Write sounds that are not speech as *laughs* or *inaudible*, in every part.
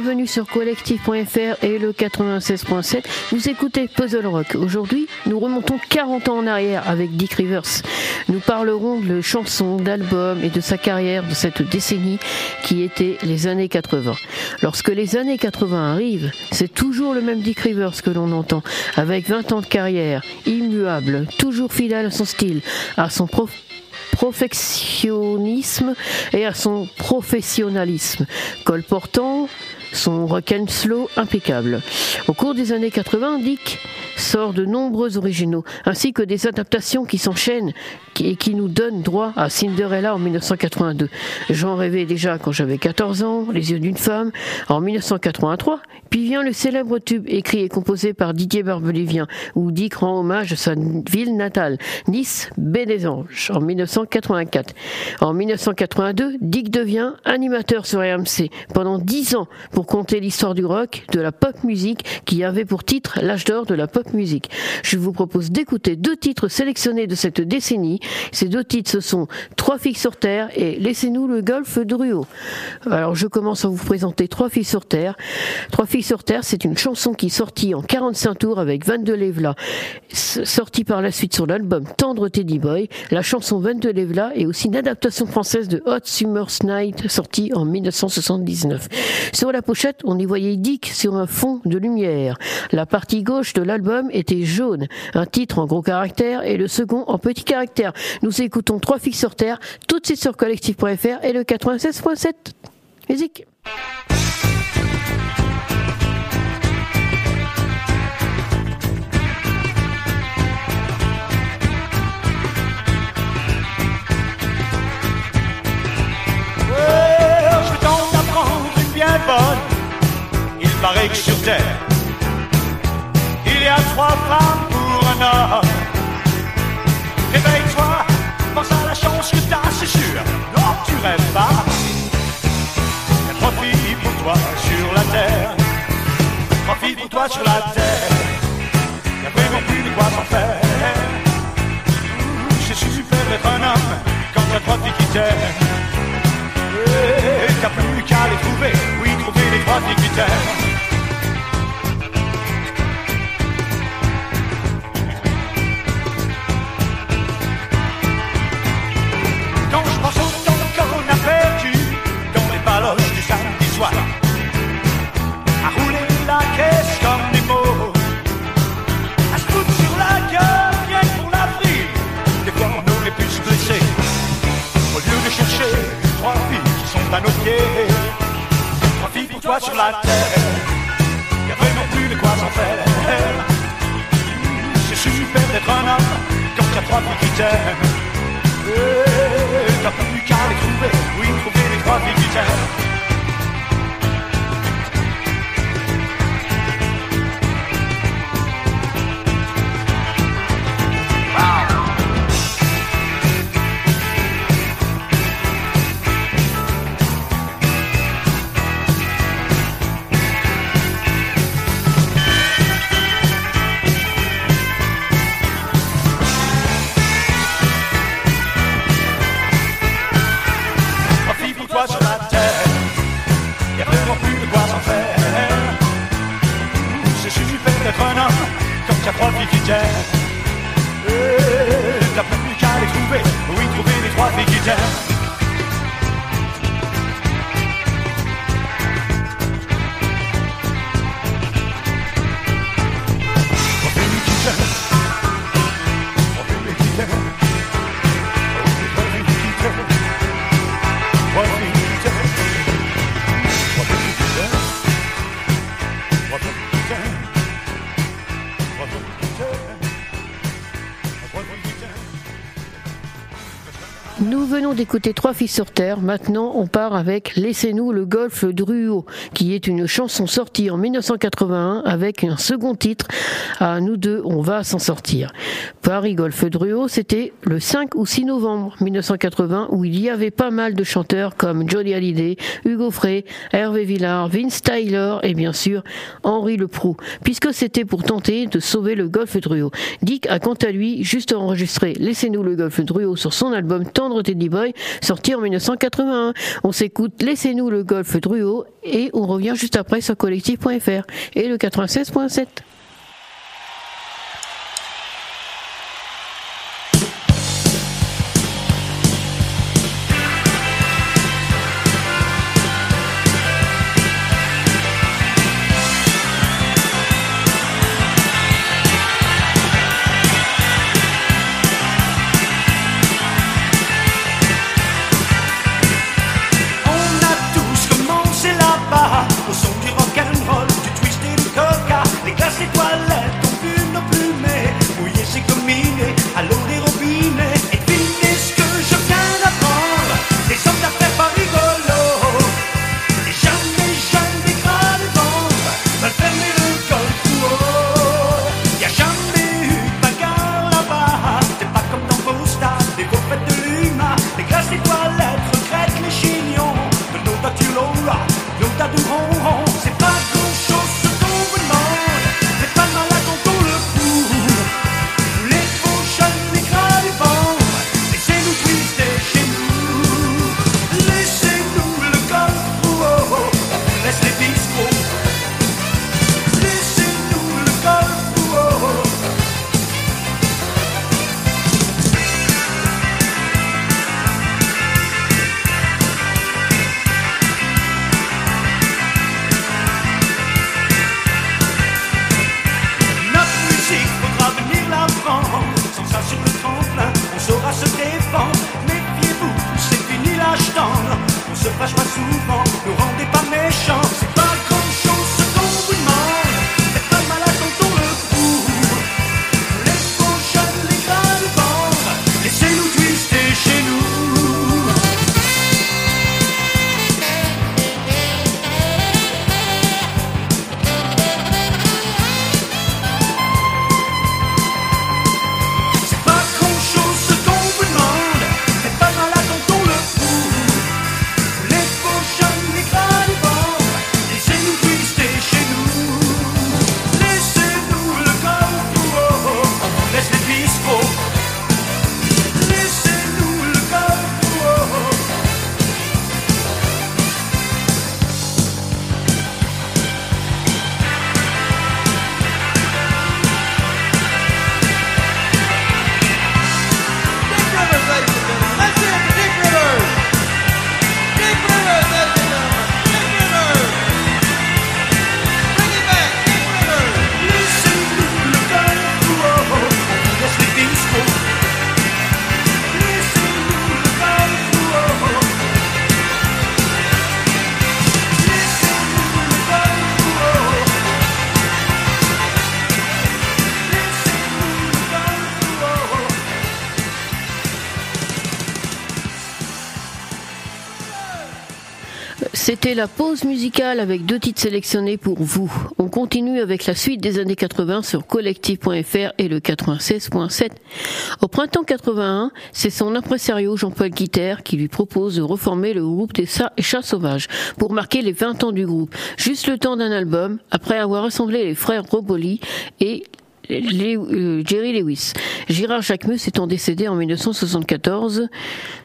bienvenue sur collectif.fr et le 96.7. Vous écoutez Puzzle Rock. Aujourd'hui, nous remontons 40 ans en arrière avec Dick Rivers. Nous parlerons de chansons, d'albums et de sa carrière de cette décennie qui était les années 80. Lorsque les années 80 arrivent, c'est toujours le même Dick Rivers que l'on entend, avec 20 ans de carrière, immuable, toujours fidèle à son style, à son prof et à son professionnalisme, colportant son rock and slow impeccable. Au cours des années 80, Dick sort de nombreux originaux, ainsi que des adaptations qui s'enchaînent et qui nous donnent droit à Cinderella en 1982. J'en rêvais déjà quand j'avais 14 ans, Les yeux d'une femme, en 1983. Puis vient le célèbre tube écrit et composé par Didier Barbelivien, où Dick rend hommage à sa ville natale, Nice, Baie des Anges, en 1984. En 1982, Dick devient animateur sur RMC pendant 10 ans conter l'histoire du rock, de la pop musique, qui avait pour titre l'âge d'or de la pop musique. Je vous propose d'écouter deux titres sélectionnés de cette décennie. Ces deux titres, ce sont Trois filles sur terre et Laissez-nous le golfe de Ruo. Alors je commence à vous présenter Trois filles sur terre. Trois filles sur terre, c'est une chanson qui est sortie en 45 tours avec 22 Levla, sortie par la suite sur l'album Tendre Teddy Boy. La chanson 22 Levla est aussi une adaptation française de Hot Summer's Night, sortie en 1979. Sur la on y voyait Dick sur un fond de lumière. La partie gauche de l'album était jaune, un titre en gros caractère et le second en petit caractère. Nous écoutons Trois filles sur terre, tout de suite sur collectif.fr et le 96.7. Musique. Paraît que sur terre, il y a trois femmes pour un homme. Réveille-toi, pense à la chance que t'as, c'est sûr. Non, tu rêves pas. Y a trois filles pour toi sur la terre. Trois filles pour toi sur la terre. Y a vraiment plus de quoi s'en faire. C'est super d'être un homme quand t'as trois filles qui t'aiment. Les. Quand je pense au temps qu'on a perdu dans les baloches du samedi soir, à rouler la caisse comme des mots, à se foutre sur la gueule, rien pour la vie. Des fois on pu se blesser, au lieu de chercher trois filles qui sont à nos pieds. Toi sur la terre, y a vraiment plus de quoi s'en faire. C'est super d'être un homme quand t'as trois filles qui t'aiment. T'as plus qu'à les trouver, oui, trouver les trois filles qui t'aiment. D'écouter Trois filles sur terre. Maintenant, on part avec Laissez-nous le golfe Druot, qui est une chanson sortie en 1981 avec un second titre. À nous deux, on va s'en sortir. Paris Golfe Druot, c'était le 5 ou 6 novembre 1980 où il y avait pas mal de chanteurs comme Johnny Hallyday, Hugo Frey, Hervé Villard, Vince Tyler et bien sûr Henri Leproux, puisque c'était pour tenter de sauver le Golfe Druot. Dick a quant à lui juste enregistré Laissez-nous le Golfe Druot sur son album Tendre Teddy Boy, sorti en 1981. On s'écoute Laissez-nous le golf Druo et on revient juste après sur collectif.fr et le 96.7. la pause musicale avec deux titres sélectionnés pour vous. On continue avec la suite des années 80 sur collectif.fr et le 96.7. Au printemps 81, c'est son impresario Jean-Paul Guiter qui lui propose de reformer le groupe des Chats Sauvages pour marquer les 20 ans du groupe. Juste le temps d'un album, après avoir rassemblé les frères Roboli et Jerry Lewis. Girard Jacquemus étant décédé en 1974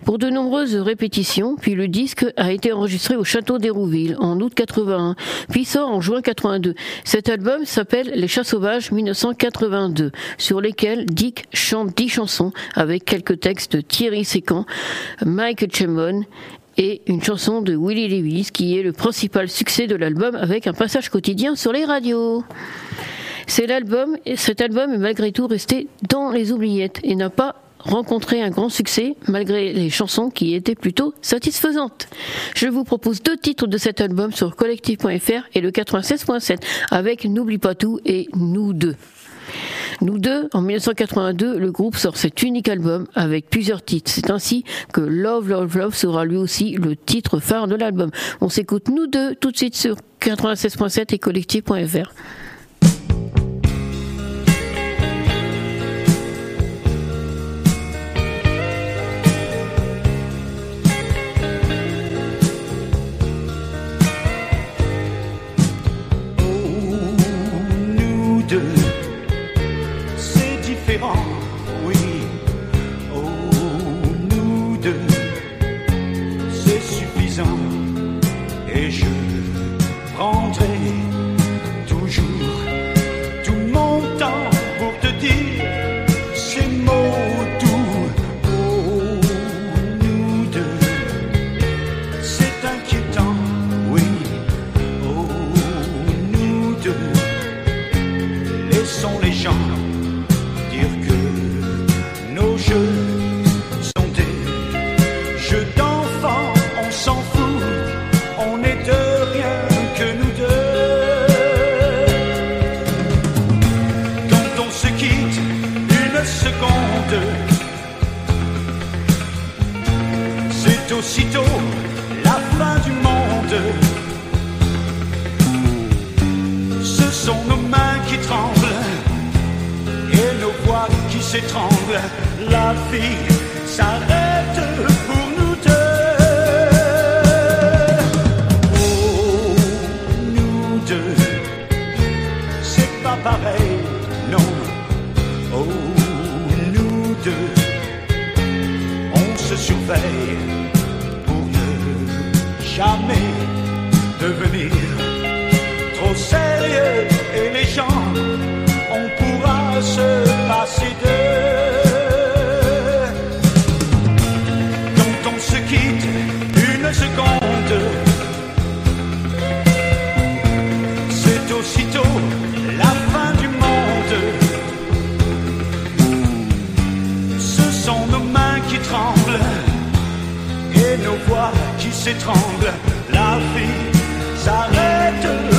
pour de nombreuses répétitions, puis le disque a été enregistré au château d'Hérouville en août 81, puis sort en juin 82. Cet album s'appelle Les Chats Sauvages 1982, sur lesquels Dick chante dix chansons avec quelques textes de Thierry Sécan, Mike Chemon et une chanson de Willie Lewis qui est le principal succès de l'album avec un passage quotidien sur les radios. C'est l'album, cet album est malgré tout resté dans les oubliettes et n'a pas rencontré un grand succès malgré les chansons qui étaient plutôt satisfaisantes. Je vous propose deux titres de cet album sur collectif.fr et le 96.7 avec N'oublie pas tout et Nous deux. Nous deux, en 1982, le groupe sort cet unique album avec plusieurs titres. C'est ainsi que Love, Love, Love sera lui aussi le titre phare de l'album. On s'écoute nous deux tout de suite sur 96.7 et collectif.fr. aussitôt la fin du monde. Ce sont nos mains qui tremblent et nos voix qui s'étranglent. La vie s'arrête pour nous deux. Oh, nous deux, c'est pas pareil, non. Oh, nous deux, on se surveille jamais devenir trop sérieux et les gens, on pourra se passer d'eux. La vie s'arrête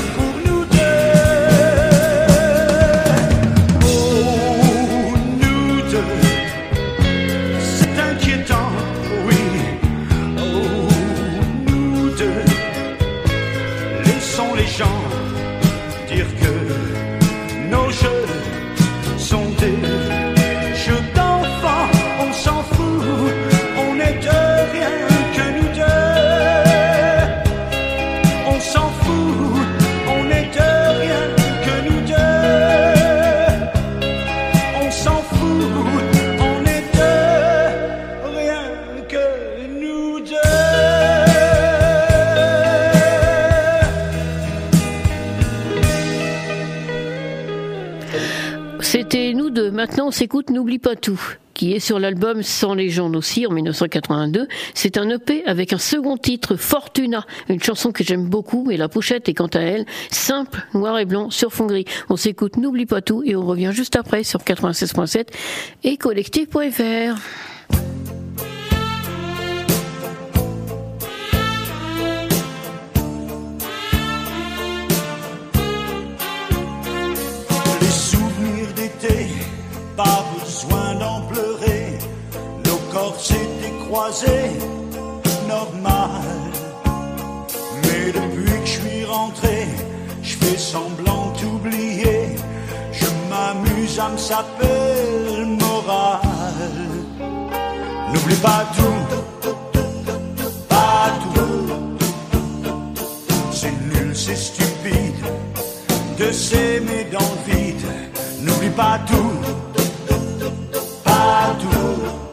Maintenant, on s'écoute N'oublie pas tout, qui est sur l'album Sans légende aussi en 1982. C'est un EP avec un second titre, Fortuna, une chanson que j'aime beaucoup, mais la pochette est quant à elle simple, noir et blanc sur fond gris. On s'écoute N'oublie pas tout et on revient juste après sur 96.7 et collectif.fr. croisés, normal. Mais depuis que je suis rentré, je fais semblant d'oublier. Je m'amuse à me saper le moral. N'oublie pas tout, pas tout. C'est nul, c'est stupide de s'aimer dans le vide. N'oublie pas tout, pas tout.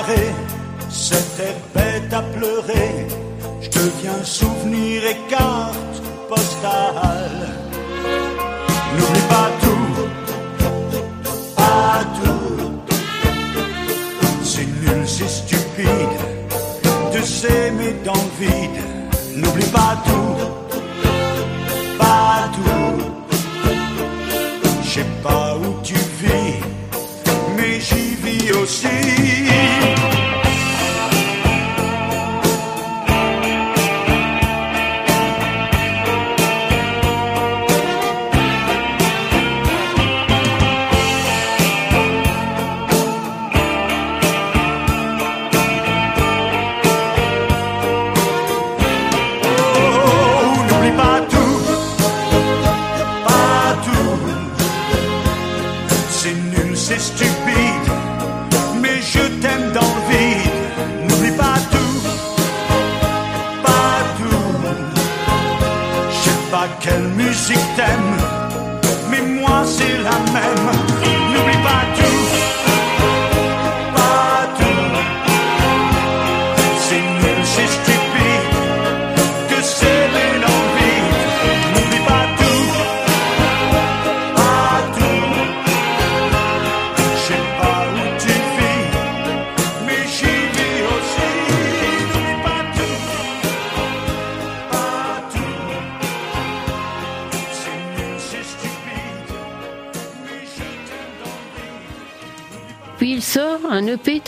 Arrêt cette bête à pleurer. Je deviens souvenir et carte postale.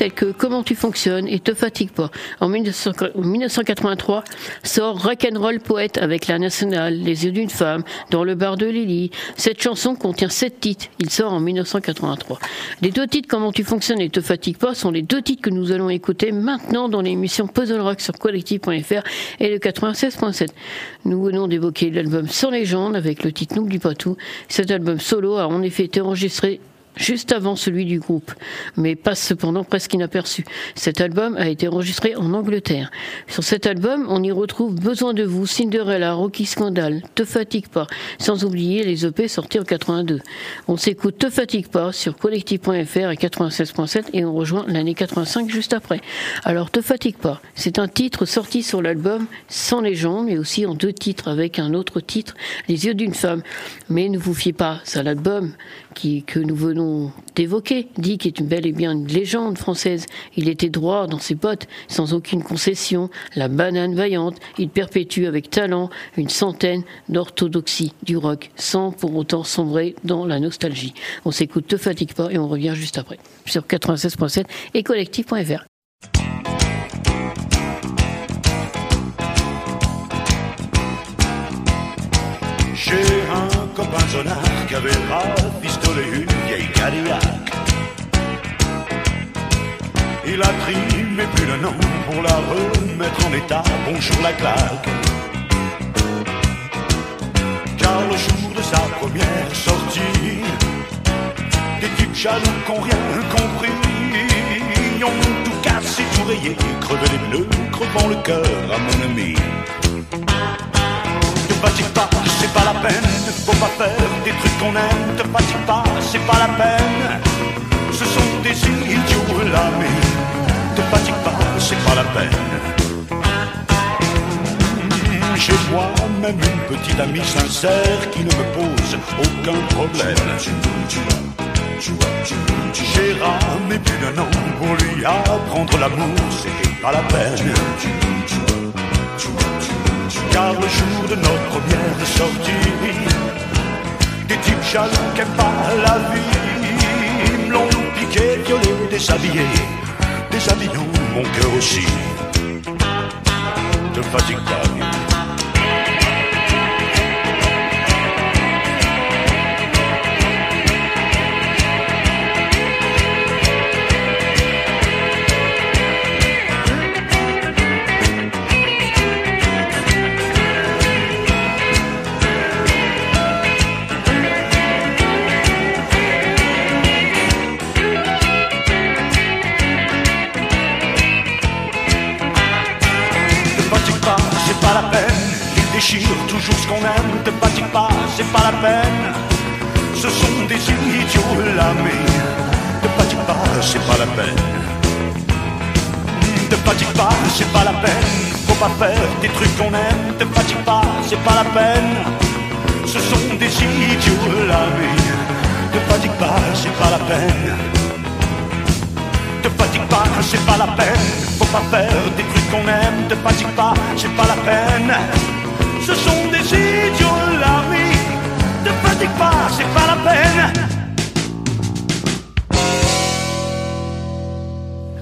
Un EP tel que Comment tu fonctionnes et Te fatigue pas. En 1983 sort Rock'n'Roll Poète avec la Nationale, Les yeux d'une femme, Dans le bar de Lily. Cette chanson contient sept titres. Il sort en 1983. Les deux titres Comment tu fonctionnes et Te fatigue pas sont les deux titres que nous allons écouter maintenant dans l'émission Puzzle Rock sur collectif.fr et le 96.7. Nous venons d'évoquer l'album Sans légende avec le titre N'oublie pas tout. Cet album solo a en effet été enregistré juste avant celui du groupe, mais passe cependant presque inaperçu. Cet album a été enregistré en Angleterre. Sur cet album, on y retrouve Besoin de vous, Cinderella, Rocky Scandal, Te fatigue pas, sans oublier les EP sortis en 82. On s'écoute Te fatigue pas sur collectif.fr et 96.7 et on rejoint l'année 85 juste après. Alors Te fatigue pas, c'est un titre sorti sur l'album Sans légende, mais aussi en deux titres avec un autre titre, Les yeux d'une femme. Mais ne vous fiez pas à l'album que nous venons d'évoquer. Dick est une belle et bien une légende française. Il était droit dans ses bottes, sans aucune concession, la banane vaillante. Il perpétue avec talent une centaine d'orthodoxies du rock, sans pour autant sombrer dans la nostalgie. On s'écoute Te fatigue pas et on revient juste après sur 96.7 et collectif.fr. J'ai un copain Il a trimé plus d'un an pour la remettre en état. Bonjour la claque. Car le jour de sa première sortie, des types jaloux qui n'ont rien compris ont tout cassé, tout rayé, crevé les pneus, crevant le cœur à mon ami fatigue pas, c'est pas la peine. Faut pas faire des trucs qu'on aime. Te fatigue pas, c'est pas la peine. Ce sont des idiots là, mais te fatigue pas, c'est pas la peine. J'ai moi-même une petite amie sincère qui ne me pose aucun problème. J'ai ramé plus d'un an pour lui apprendre l'amour, c'était pas la peine. Car le jour de notre première sortie, des types jaloux qui n'aiment pas la vie l'ont piqué, violé, déshabillé, déshabillant mon cœur aussi. Ne fatigue Ce sont des idiots là, mais te fatigue pas, c'est pas la peine. Te fatigue pas, c'est pas la peine. Faut pas faire des trucs qu'on aime, te fatigue pas, c'est pas la peine. Ce sont des idiots là, mais te fatigue pas, c'est pas la peine. Te fatigue pas, c'est pas la peine. Faut pas faire des trucs qu'on aime, te fatigue pas, c'est pas la peine ce sont des idiots là, oui. Ne fatigue pas, c'est pas la peine.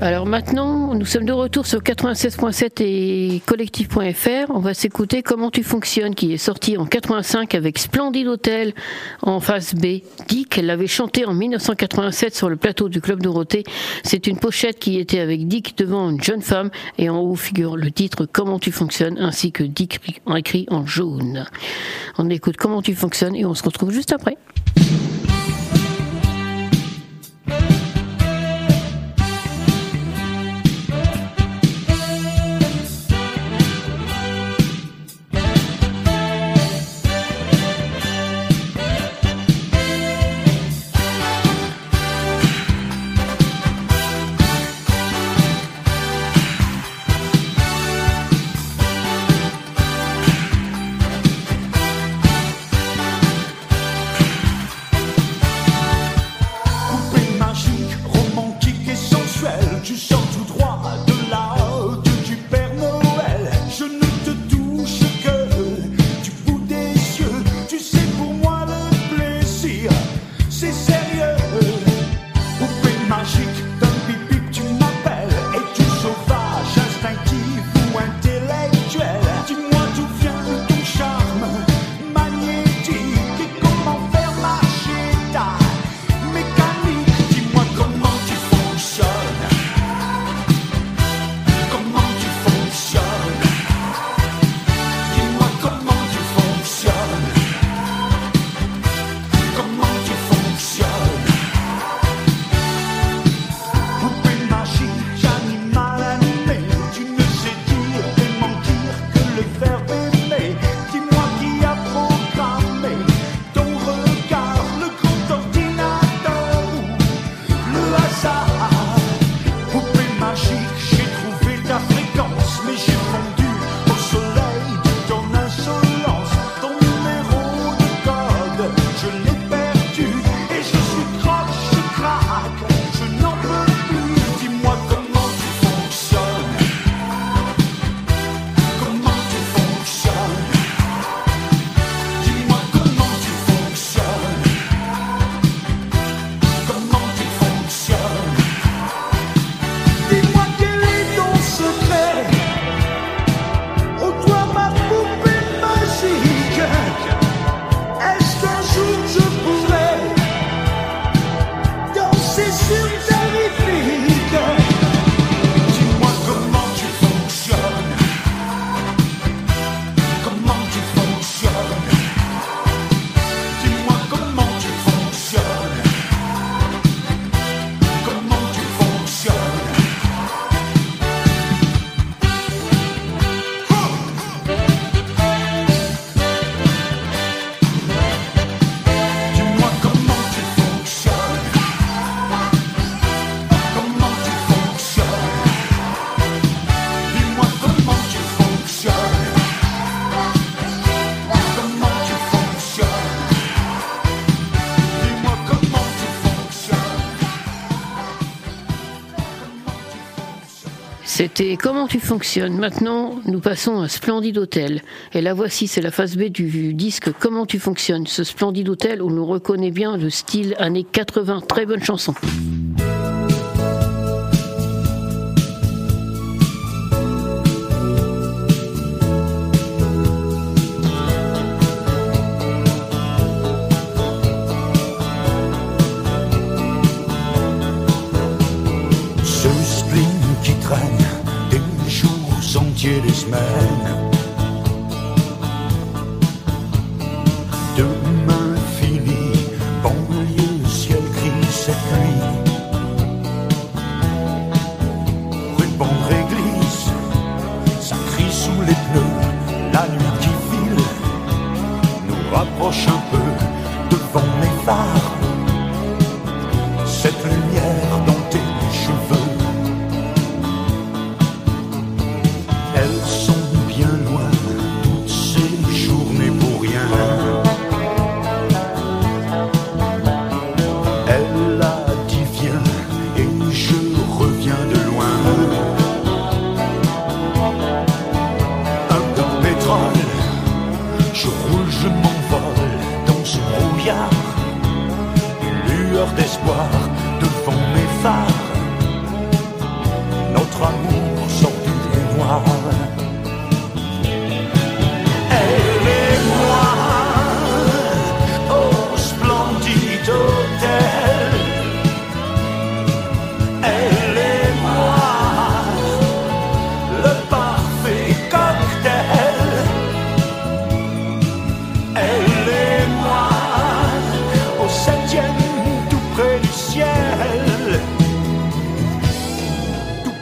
Alors maintenant, nous sommes de retour sur 96.7 et collectif.fr. On va s'écouter Comment tu fonctionnes, qui est sorti en 85 avec Splendide Hôtel en face B. Dick l'avait chanté en 1987 sur le plateau du Club Dorothée. C'est une pochette qui était avec Dick devant une jeune femme et en haut figure le titre Comment tu fonctionnes ainsi que Dick écrit en jaune. On écoute Comment tu fonctionnes et on se retrouve juste après. C'était Comment tu fonctionnes. Maintenant, nous passons à Splendide Hôtel. Et la voici, c'est la phase B du disque Comment tu fonctionnes. Ce Splendide Hôtel où l'on reconnaît bien le style années 80. Très bonne chanson. Des semaines. D'espoir devant mes phares. Notre amour sort du noir.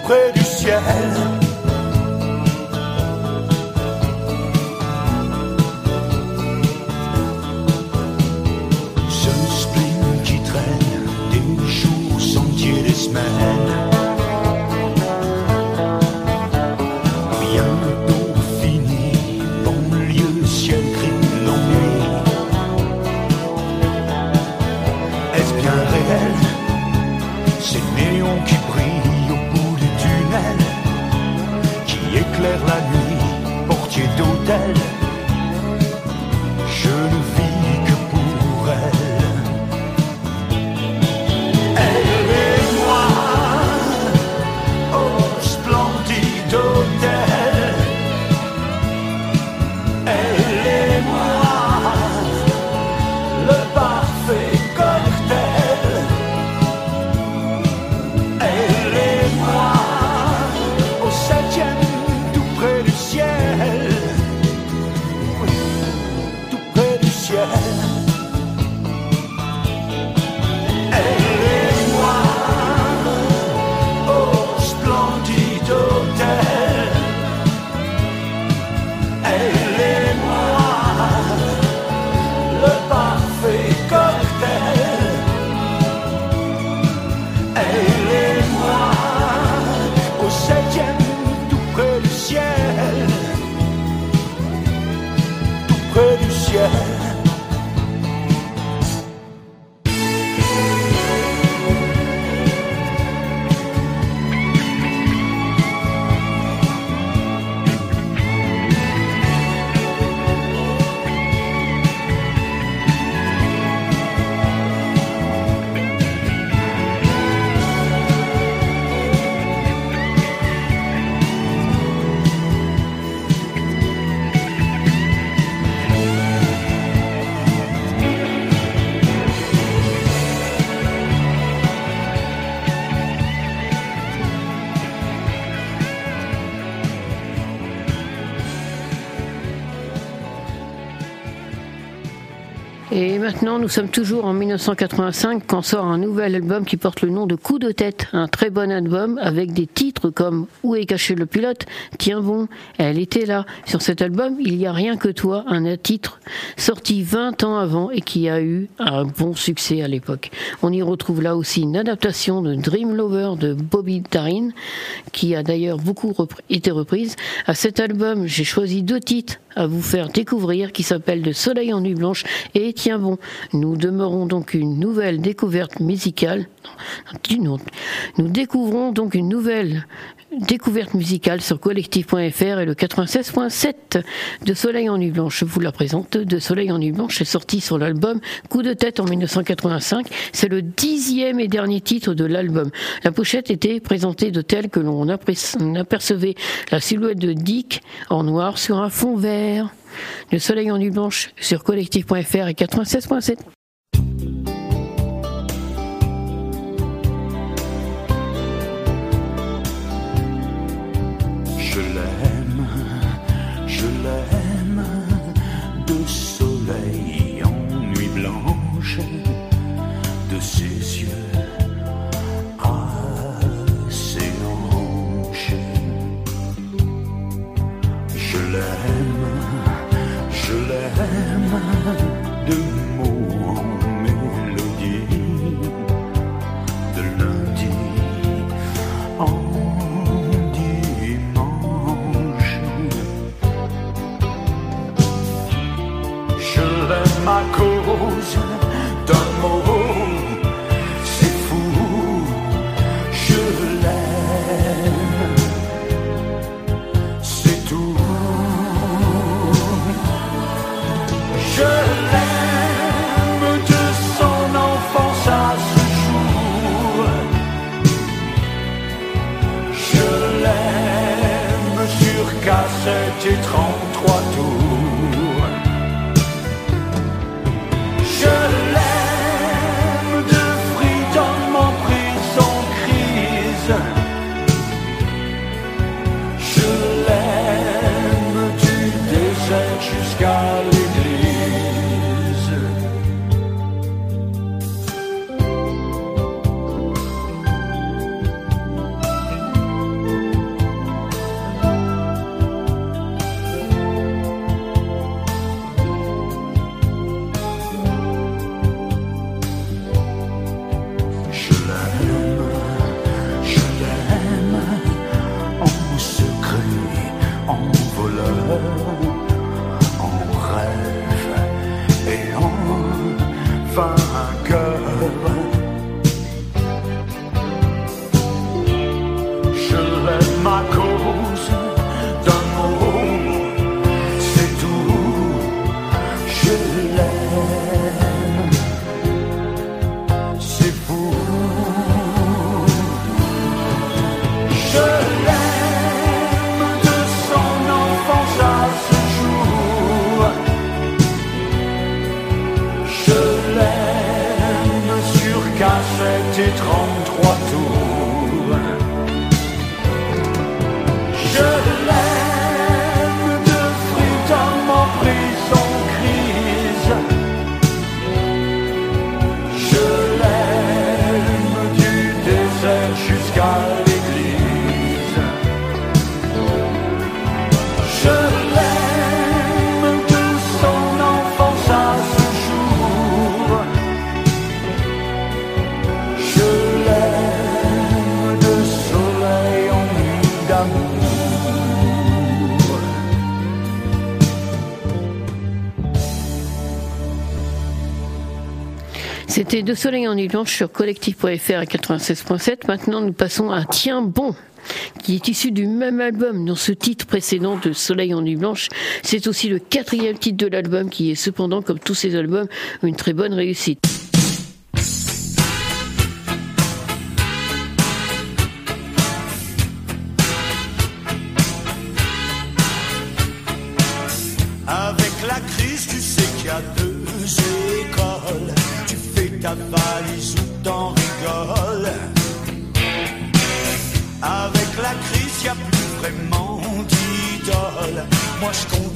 Tout près du ciel. Nous sommes toujours en 1985 quand sort un nouvel album qui porte le nom de Coup de tête. Un très bon album avec des titres comme Où est caché le pilote? Tiens bon, elle était là. Sur cet album, il y a rien que toi, un titre sorti 20 ans avant et qui a eu un bon succès à l'époque. On y retrouve là aussi une adaptation de Dream Lover de Bobby Darin qui a d'ailleurs beaucoup été reprise. À cet album, j'ai choisi deux titres à vous faire découvrir qui s'appellent De Soleil en nuit blanche et Tiens bon. Nous demeurons donc une nouvelle découverte musicale. Nous découvrons donc une nouvelle découverte musicale sur collectif.fr et le 96.7 de Soleil en nuit blanche. Je vous la présente. De Soleil en nuit blanche est sorti sur l'album Coup de tête en 1985. C'est le dixième et dernier titre de l'album. La pochette était présentée de telle que l'on apercevait la silhouette de Dick en noir sur un fond vert. De Soleil en nuit blanche sur collectif.fr et 96.7. de ces crois tout. C'était De Soleil en Nuit Blanche sur collectif.fr à 96.7. Maintenant, nous passons à Tiens bon qui est issu du même album dans ce titre précédent de Soleil en nuit blanche. C'est aussi le quatrième titre de l'album qui est cependant, comme tous ces albums, une très bonne réussite. Moscou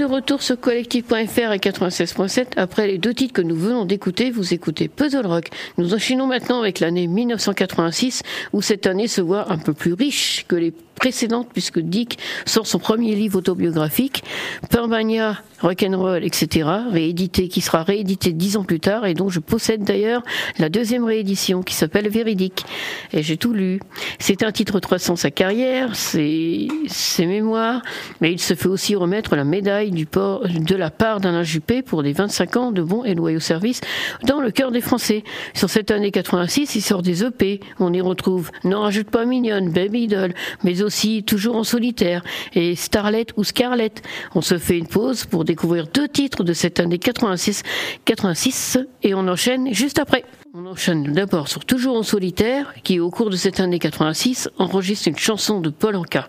de retour sur collectif.fr et 96.7. Après les deux titres que nous venons d'écouter, vous écoutez Puzzle Rock. Nous enchaînons maintenant avec l'année 1986, où cette année se voit un peu plus riche que les précédente puisque Dick sort son premier livre autobiographique, Purbania, Rock'n'Roll, etc., réédité, qui sera réédité dix ans plus tard et dont je possède d'ailleurs la deuxième réédition qui s'appelle Véridique. Et j'ai tout lu. C'est un titre 300 sa carrière, c'est ses mémoires, mais il se fait aussi remettre la médaille de la part d'Alain Juppé pour des 25 ans de bons et loyaux services dans le cœur des Français. Sur cette année 86, il sort des EP. On y retrouve N'en rajoute pas mignonne, Baby Doll, mais aussi aussi toujours en solitaire, et Starlet ou Scarlett. On se fait une pause pour découvrir deux titres de cette année 86, 86 et on enchaîne juste après. On enchaîne d'abord sur Toujours en solitaire, qui au cours de cette année 86 enregistre une chanson de Paul Anka.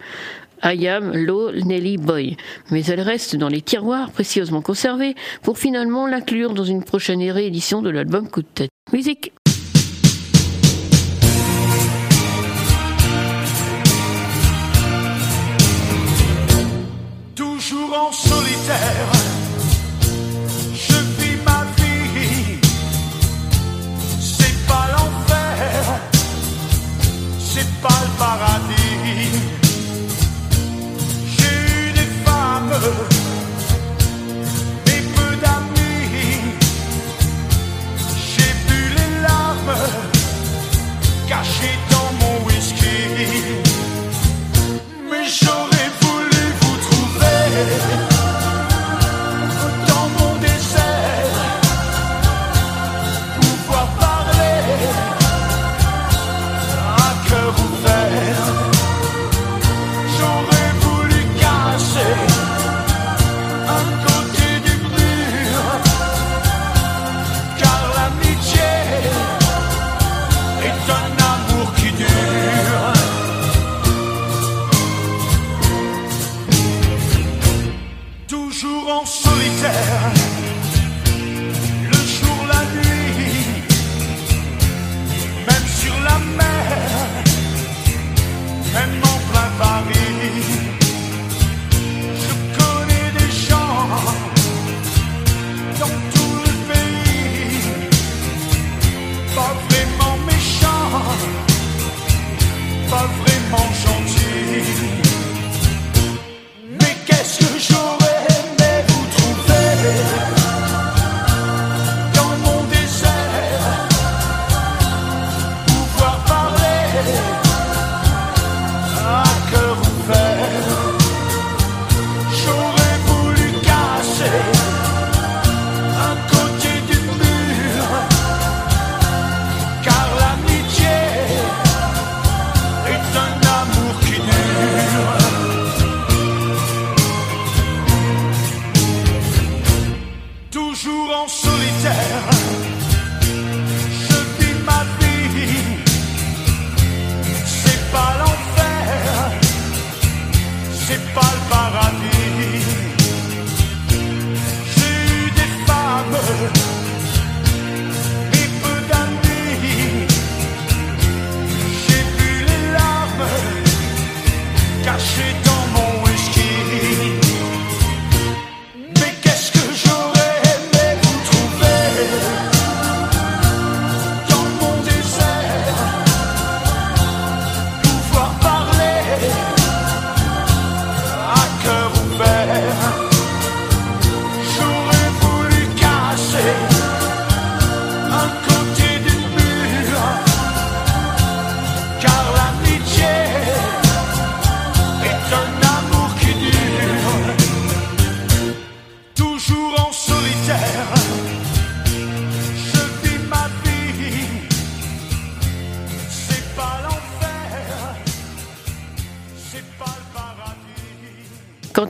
I am Low Nelly Boy, mais elle reste dans les tiroirs précieusement conservés pour finalement l'inclure dans une prochaine réédition de l'album Coup de tête. Musique Je vis ma vie, c'est pas l'enfer, c'est pas le paradis. J'ai eu des femmes, et peu d'amis, j'ai bu les larmes cachées dans mon whisky, mais j'aurais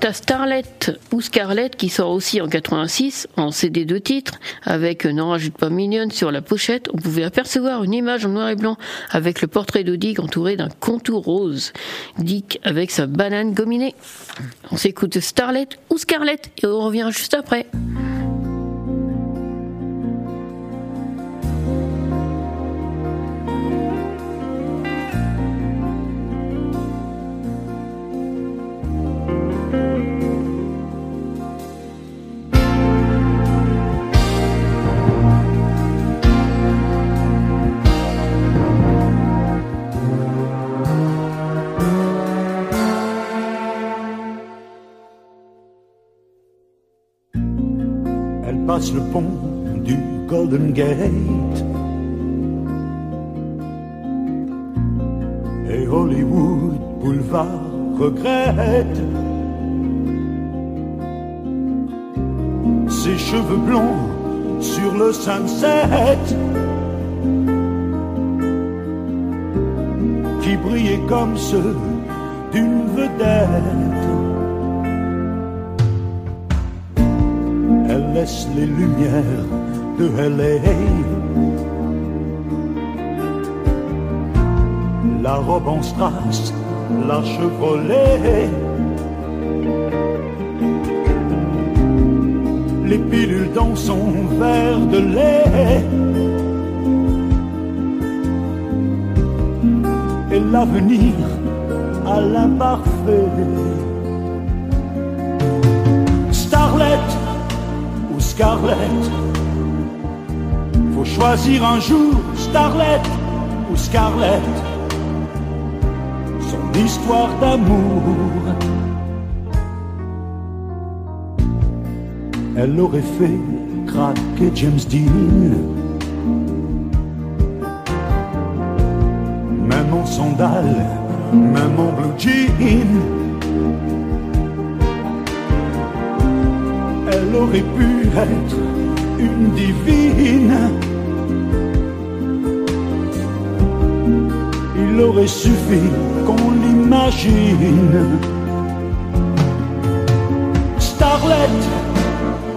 Starlet ou Scarlett qui sort aussi en 86 en CD de titres avec N'en rajoute pas Minion sur la pochette, on pouvait apercevoir une image en noir et blanc avec le portrait de Dick entouré d'un contour rose. Dick avec sa banane gominée. On s'écoute Starlet ou Scarlett et on revient juste après. Le pont du Golden Gate. Et Hollywood Boulevard regrette ses cheveux blonds sur le sunset qui brillaient comme ceux d'une vedette. Laisse les lumières de LA. La robe en strass, la Chevrolet. Les pilules dans son verre de lait. Et l'avenir à l'imparfait. Starlet Scarlett, faut choisir un jour Starlet ou Scarlett, son histoire d'amour. Elle aurait fait craquer James Dean. Même en sandales, même en blue jean. Elle aurait pu être une divine. Il aurait suffi qu'on l'imagine. Starlet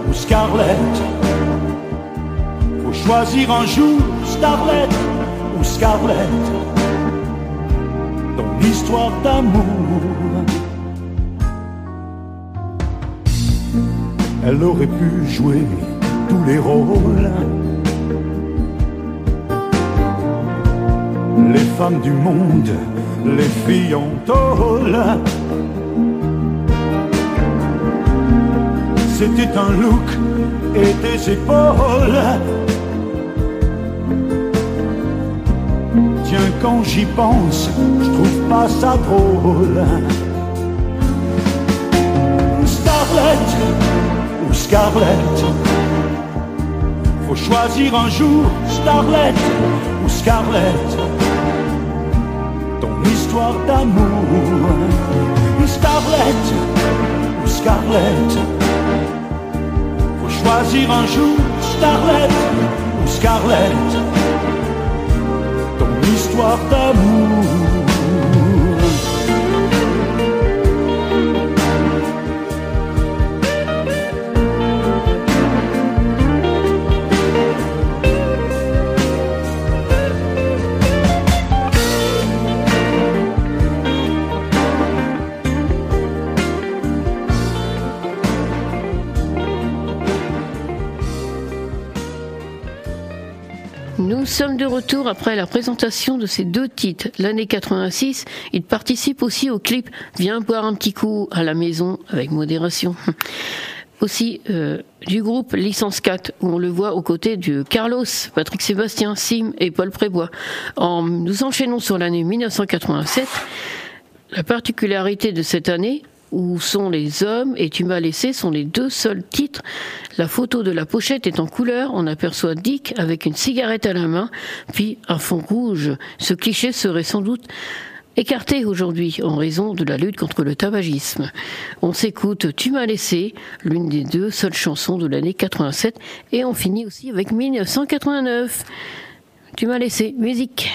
ou Scarlett, faut choisir un jour Starlet ou Scarlett dans l'histoire d'amour. Elle aurait pu jouer tous les rôles. Les femmes du monde, les filles en tôle. C'était un look et des épaules. Tiens, quand j'y pense, je trouve pas ça drôle. Starlet Scarlett, faut choisir un jour Starlet ou Scarlett. Ton histoire d'amour, Starlet ou Scarlett, faut choisir un jour Starlet ou Scarlett ton histoire d'amour. Sommes de retour après la présentation de ces deux titres. L'année 86, il participe aussi au clip Viens boire un petit coup à la maison avec modération. *laughs* Aussi euh, du groupe Licence 4 où on le voit aux côtés de Carlos, Patrick Sébastien, Sim et Paul Prébois. Nous enchaînons sur l'année 1987. La particularité de cette année, où sont les hommes et tu m'as laissé sont les deux seuls titres. La photo de la pochette est en couleur, on aperçoit Dick avec une cigarette à la main, puis un fond rouge. Ce cliché serait sans doute écarté aujourd'hui en raison de la lutte contre le tabagisme. On s'écoute Tu m'as laissé, l'une des deux seules chansons de l'année 87, et on finit aussi avec 1989. Tu m'as laissé, musique.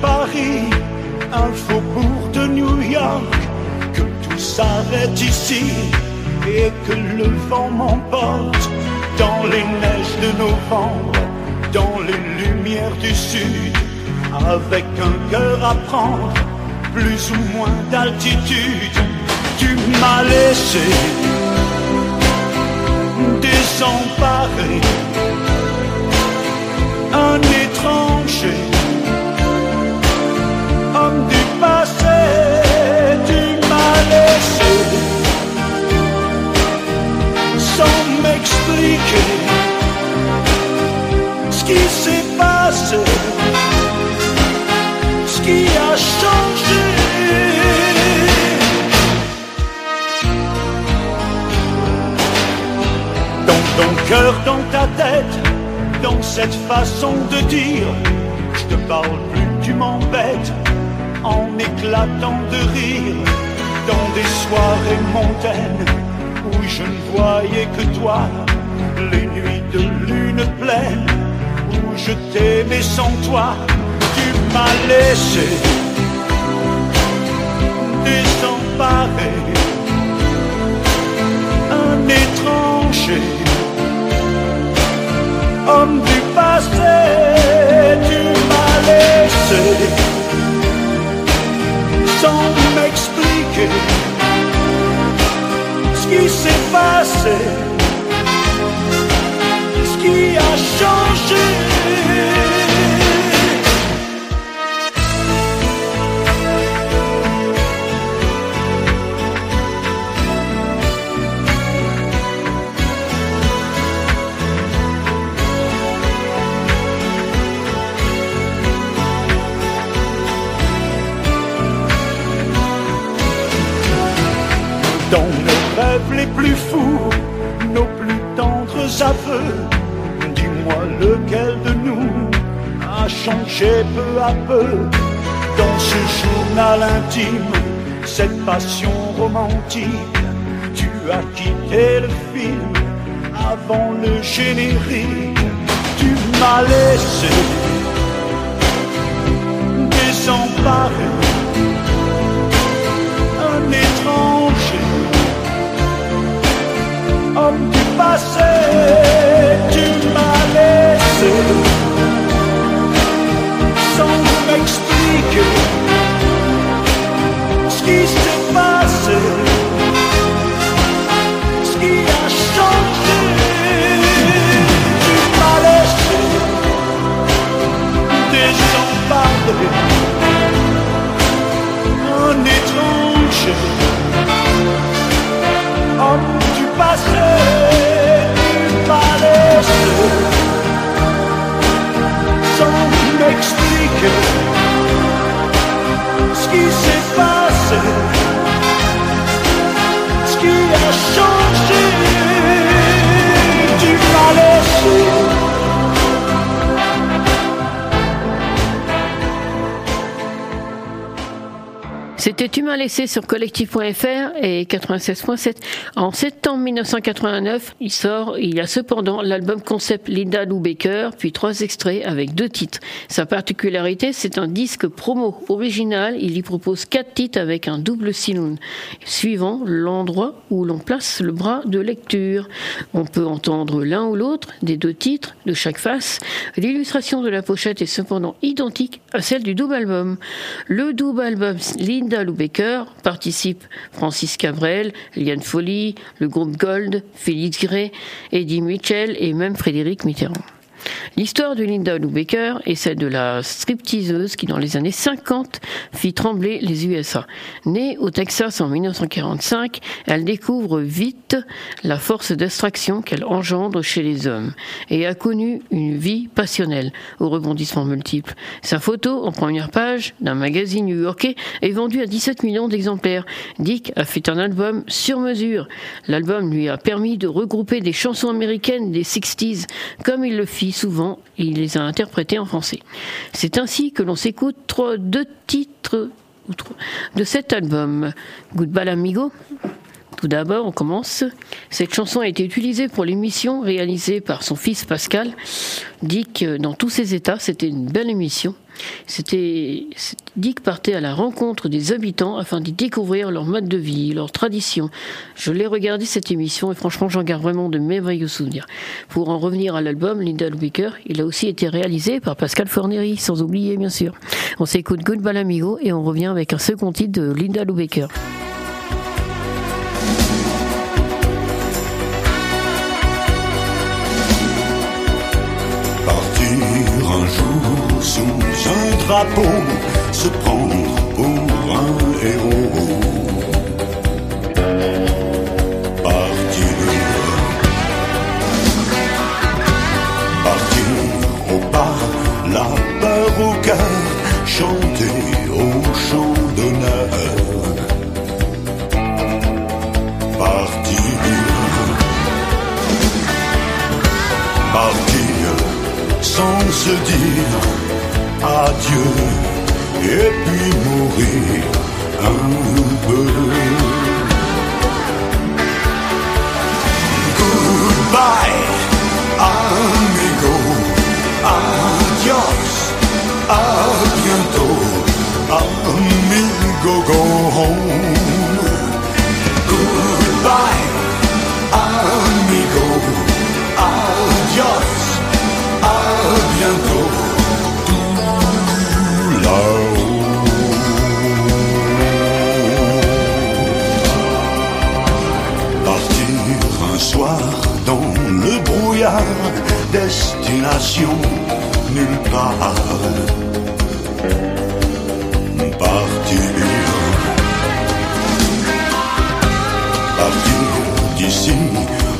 Paris, un faubourg de New York, que tout s'arrête ici et que le vent m'emporte dans les neiges de novembre, dans les lumières du sud, avec un cœur à prendre, plus ou moins d'altitude. Tu m'as laissé désemparé, un étranger du passé, tu m'as laissé sans m'expliquer ce qui s'est passé, ce qui a changé. Dans ton cœur, dans ta tête, dans cette façon de dire, je te parle plus, tu m'embêtes en éclatant de rire, dans des soirées montaines où je ne voyais que toi, les nuits de lune pleine, où je t'aimais sans toi, tu m'as laissé désemparé, un étranger, homme du passé, tu m'as laissé sans m'expliquer ce qui s'est passé, ce qui a changé. Dans nos rêves les plus fous, nos plus tendres aveux, dis-moi lequel de nous a changé peu à peu dans ce journal intime, cette passion romantique. Tu as quitté le film avant le générique, tu m'as laissé homme du passé, tu m'as laissé laissé sur collectif.fr et 96.7. En septembre 1989, il sort, il a cependant l'album concept Linda Lou Baker, puis trois extraits avec deux titres. Sa particularité, c'est un disque promo original. Il y propose quatre titres avec un double saloon, suivant l'endroit où l'on place le bras de lecture. On peut entendre l'un ou l'autre des deux titres de chaque face. L'illustration de la pochette est cependant identique à celle du double album. Le double album Linda Lou Baker participe Francis Cabrel, Liane Folly, le groupe Gold, Félix Gray, Eddie Mitchell et même Frédéric Mitterrand. L'histoire de Linda Lou Baker est celle de la stripteaseuse qui, dans les années 50, fit trembler les USA. Née au Texas en 1945, elle découvre vite la force d'extraction qu'elle engendre chez les hommes et a connu une vie passionnelle aux rebondissements multiples. Sa photo en première page d'un magazine new-yorkais est vendue à 17 millions d'exemplaires. Dick a fait un album sur mesure. L'album lui a permis de regrouper des chansons américaines des 60s comme il le fit souvent, il les a interprétés en français. C'est ainsi que l'on s'écoute trois, deux titres de cet album. Goodbye Amigo. Tout d'abord, on commence. Cette chanson a été utilisée pour l'émission réalisée par son fils Pascal. Dick, dans tous ses états, c'était une belle émission. C'était Dick partait à la rencontre des habitants afin d'y découvrir leur mode de vie, leurs traditions. Je l'ai regardé cette émission et franchement j'en garde vraiment de merveilleux souvenirs. Pour en revenir à l'album Linda Baker, il a aussi été réalisé par Pascal Fornery, sans oublier bien sûr. On s'écoute Good Amigo et on revient avec un second titre de Linda Baker. sera beau se prendre pour un héros. Partir, partir au pas, la peur au cœur, chanter au chant d'honneur. Partir, partir sans se dire adieu et puis mourir un peu. Goodbye, amigo, adios, à bientôt, amigo, go home. Goodbye, amigo, adios, à bientôt, Partir un soir dans le brouillard, destination nulle part. Partir partir d'ici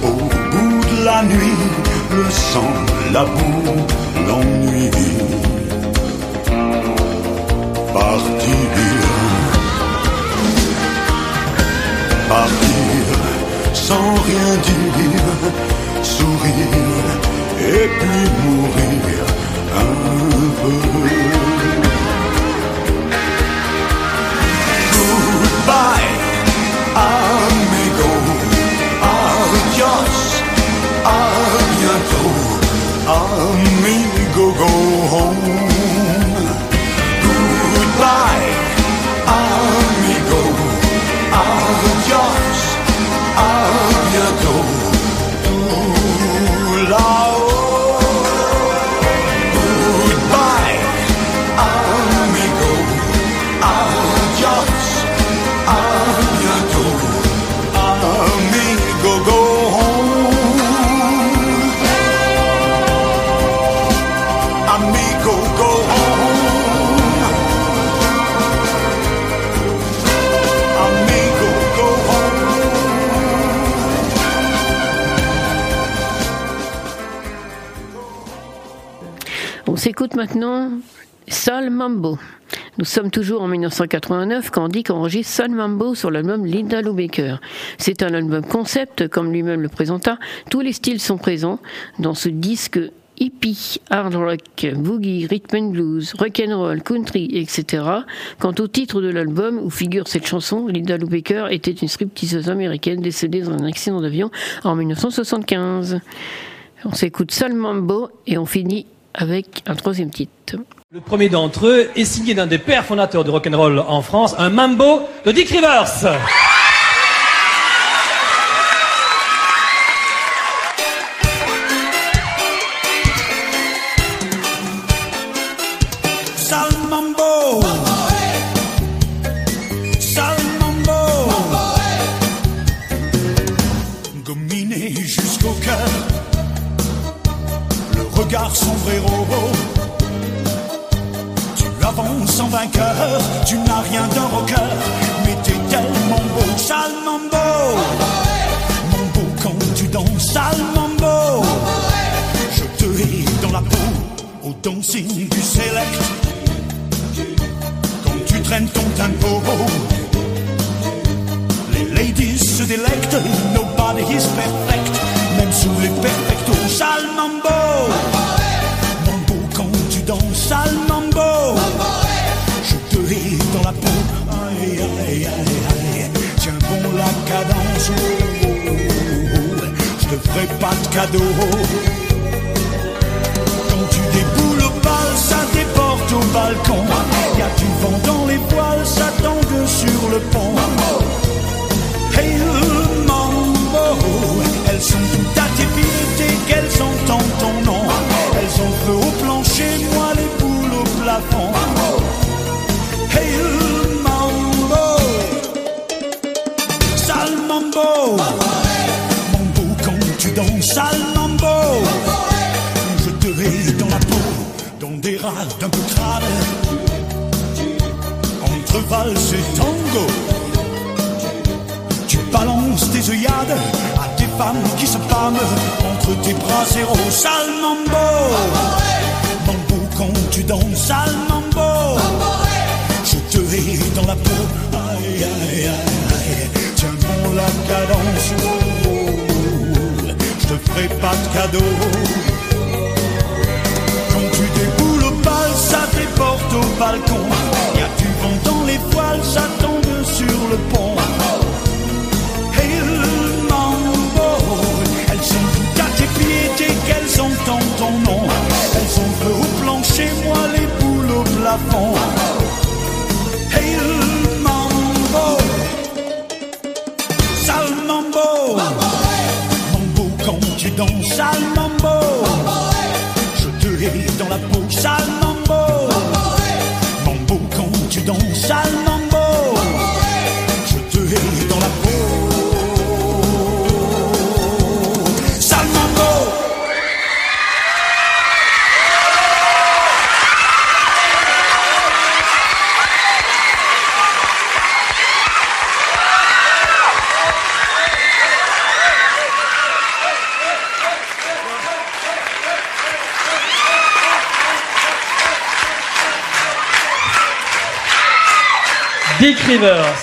au bout de la nuit, le sang, la boue, l'ennui. Partir sans rien dire, sourire et puis mourir un peu. Maintenant Sal Mambo. Nous sommes toujours en 1989 quand Dick enregistre Sal Mambo sur l'album Linda Baker. C'est un album concept, comme lui-même le présenta. Tous les styles sont présents dans ce disque hippie, hard rock, boogie, rhythm and blues, rock and roll, country, etc. Quant au titre de l'album où figure cette chanson, Linda Lou Baker était une stripteaseuse américaine décédée dans un accident d'avion en 1975. On s'écoute Sal Mambo et on finit avec un troisième titre. Le premier d'entre eux est signé d'un des pères fondateurs du rock'n'roll en France, un mambo de Dick Rivers. Sale mambo, mambo quand tu danses, sale mambo. Je te hais dans la peau, aïe aïe aïe. Tiens bon la cadence, je te ferai pas de cadeau. Quand tu balcon. Y a du vent dans les voiles, ça tombe sur le pont. Entendent ton nom. Elles ont feu au plancher, moi les boules au plafond. Hey, mambo, sale mambo, mambo quand tu danses, sale mambo. Je te hais dans la peau, sale mambo. Mambo quand tu danses, sale mambo. Rivers.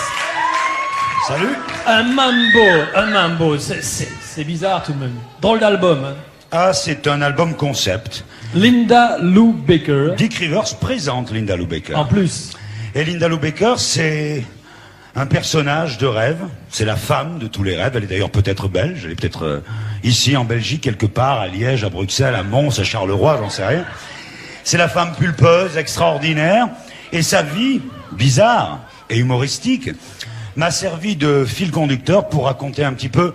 Salut. Un mambo, un mambo. C'est- bizarre tout de même. Drôle d'album. hein. Ah, c'est un album concept. Linda Lou Baker. Dick Rivers présente Linda Lou Baker. En plus. Et Linda Lou Baker, c'est un personnage de rêve. C'est la femme de tous les rêves. Elle est d'ailleurs peut-être belge. Elle est peut-être euh, ici en Belgique, quelque part, à Liège, à Bruxelles, à Mons, à Charleroi, j'en sais rien. C'est la femme pulpeuse, extraordinaire. Et sa vie, bizarre et humoristique, m'a servi de fil conducteur pour raconter un petit peu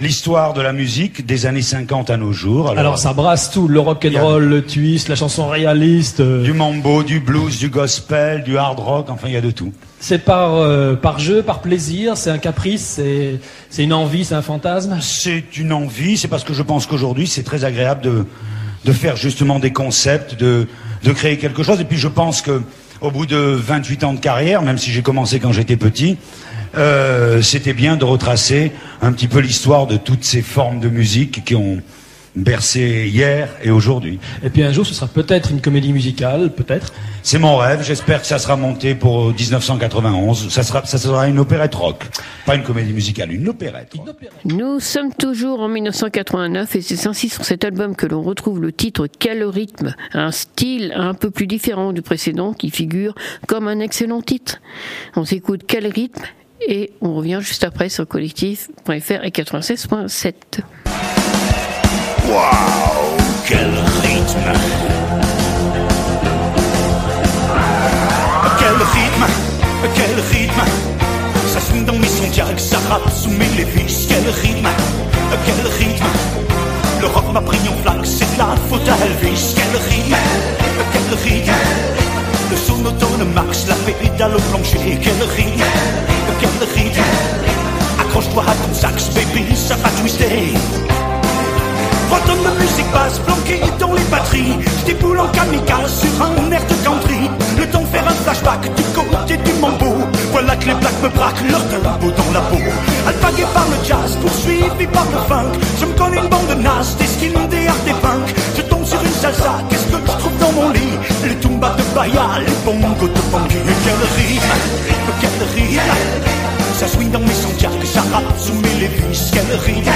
l'histoire de la musique des années 50 à nos jours. Alors ça brasse tout, le rock and roll, le twist, la chanson réaliste. euh, Du mambo, du blues, du gospel, du hard rock, enfin il y a de tout. C'est par euh, par jeu, par plaisir, c'est un caprice, c'est c'est une envie, c'est un fantasme? C'est une envie, c'est parce que je pense qu'aujourd'hui c'est très agréable de, de faire justement des concepts, de, de créer quelque chose. Et puis je pense que au bout de 28 ans de carrière, même si j'ai commencé quand j'étais petit, euh, c'était bien de retracer un petit peu l'histoire de toutes ces formes de musique qui ont bercé hier et aujourd'hui. Et puis un jour, ce sera peut-être une comédie musicale, peut-être. C'est mon rêve, j'espère que ça sera monté pour 1991. Ça sera, ça sera une opérette rock, pas une comédie musicale, une opérette. rock. Nous sommes toujours en 1989 et c'est ainsi sur cet album que l'on retrouve le titre Quel rythme, un style un peu plus différent du précédent qui figure comme un excellent titre. On s'écoute Quel rythme et on revient juste après sur collectif.fr et 96.7. Waouh, quel rythme. Quel rythme, quel rythme. Ça swing dans mes sondiacs, ça rappe sous mes lévis. Quel rythme, quel rythme. Le rock m'a pris en flaque, c'est de la faute à Quel rythme, quel rythme. Le sonotone max, la pédale au plancher. Quel rythme, quel rythme. Accroche-toi à ton sax, baby, ça va twister Bretonne de musique basse planquée dans les batteries. Je déboule en kamikaze sur un air de country. Le temps de faire un flashback du côté du mambo. Voilà que les plaques me braquent leur tempo dans la peau. Alpagué par le jazz, poursuivi par le funk. Je me connais une bande de nas, des skins, des artefacts. Je tombe sur une salsa, qu'est-ce que je trouve dans mon lit? Les tumbas de Bahia, les bongos de Bangui. Quel rythme, quel rythme. Ça swing dans mes sondiacs, ça rappe sous mes lévis. Quel rythme,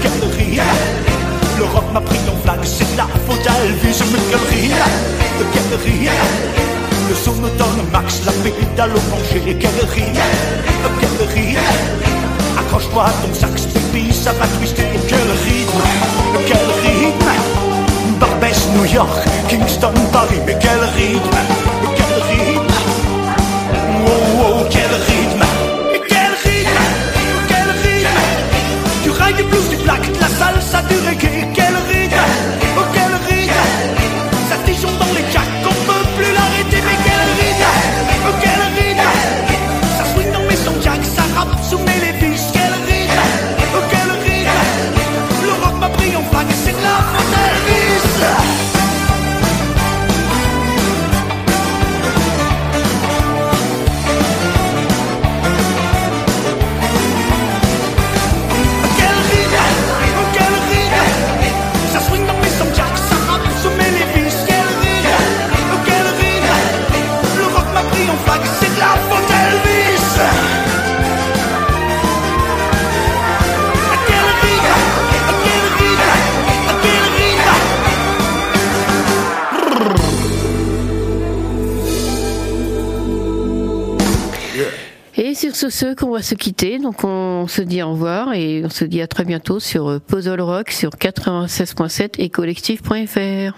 quel rythme. Le rock m'a pris en flaque, c'est de la faute à. Mais quel rire, quel rire? Le sonotone max, la pédale au plancher. Quel rire, quel rire? Accroche-toi à ton sax, baby, ça va twister. Quel rythme, quel rythme? Barbès, New York, Kingston, Paris. Mais quel rythme, quel rythme? Oh, oh, quel rythme? Quel rythme, quel rythme? Du rail, du blues, du black, de la salsa, du reggae. Sur ce, qu'on va se quitter, donc on se dit au revoir et on se dit à très bientôt sur Puzzle Rock sur 96.7 et collectif.fr.